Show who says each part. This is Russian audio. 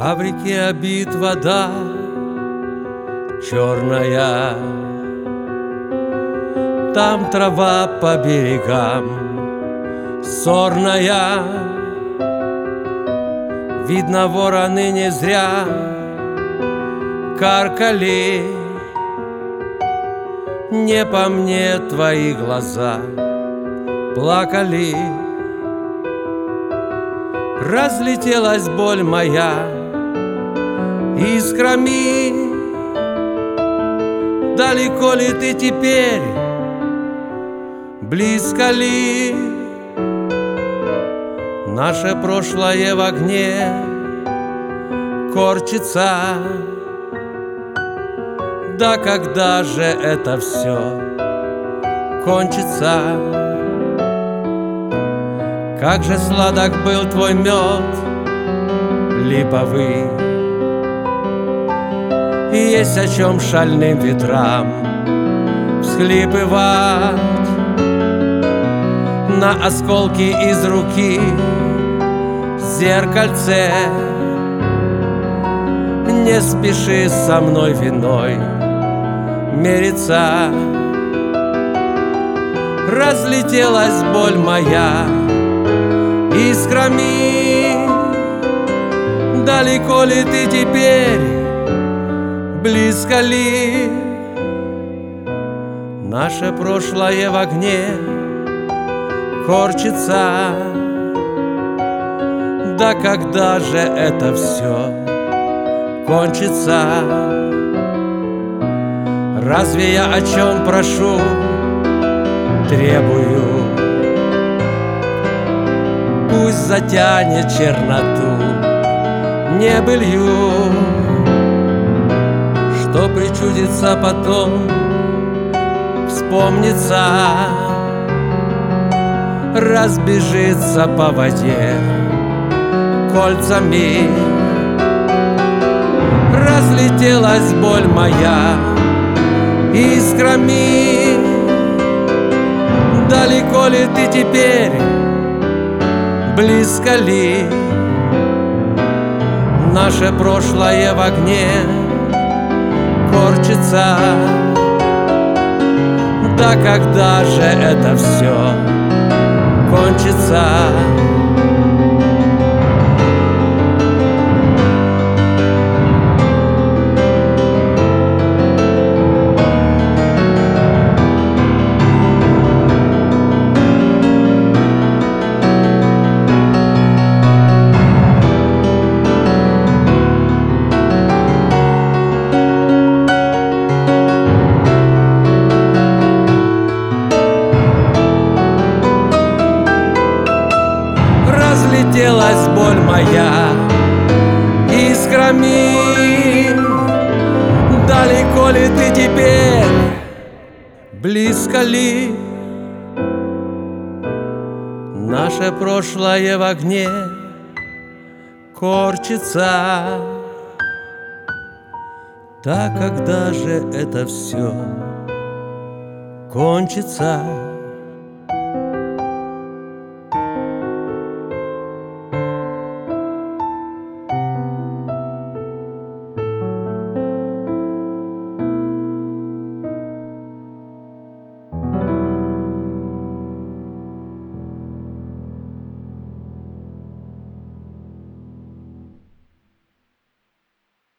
Speaker 1: А в реке обид вода черная. Там трава по берегам сорная. Видно, вороны не зря каркали. Не по мне твои глаза плакали. Разлетелась боль моя искрами. Далеко ли ты теперь, близко ли? Наше прошлое в огне корчится. Да когда же это все кончится? Как же сладок был твой мед липовый и есть о чем шальным ветрам всхлипывать. На осколки из руки зеркальце Не спеши со мной виной мериться. Разлетелась боль моя искрами. Далеко ли ты теперь близко ли? Наше прошлое в огне корчится. Да когда же это все кончится? Разве я о чем прошу, требую. Пусть затянет черноту небылью причудится потом, вспомнится, разбежится по воде кольцами. Разлетелась боль моя искрами. Далеко ли ты теперь, близко ли наше прошлое в огне? Корчится Да когда же это все кончится? Разлетелась боль моя искрами Далеко ли ты теперь, близко ли Наше прошлое в огне корчится Так когда же это все кончится?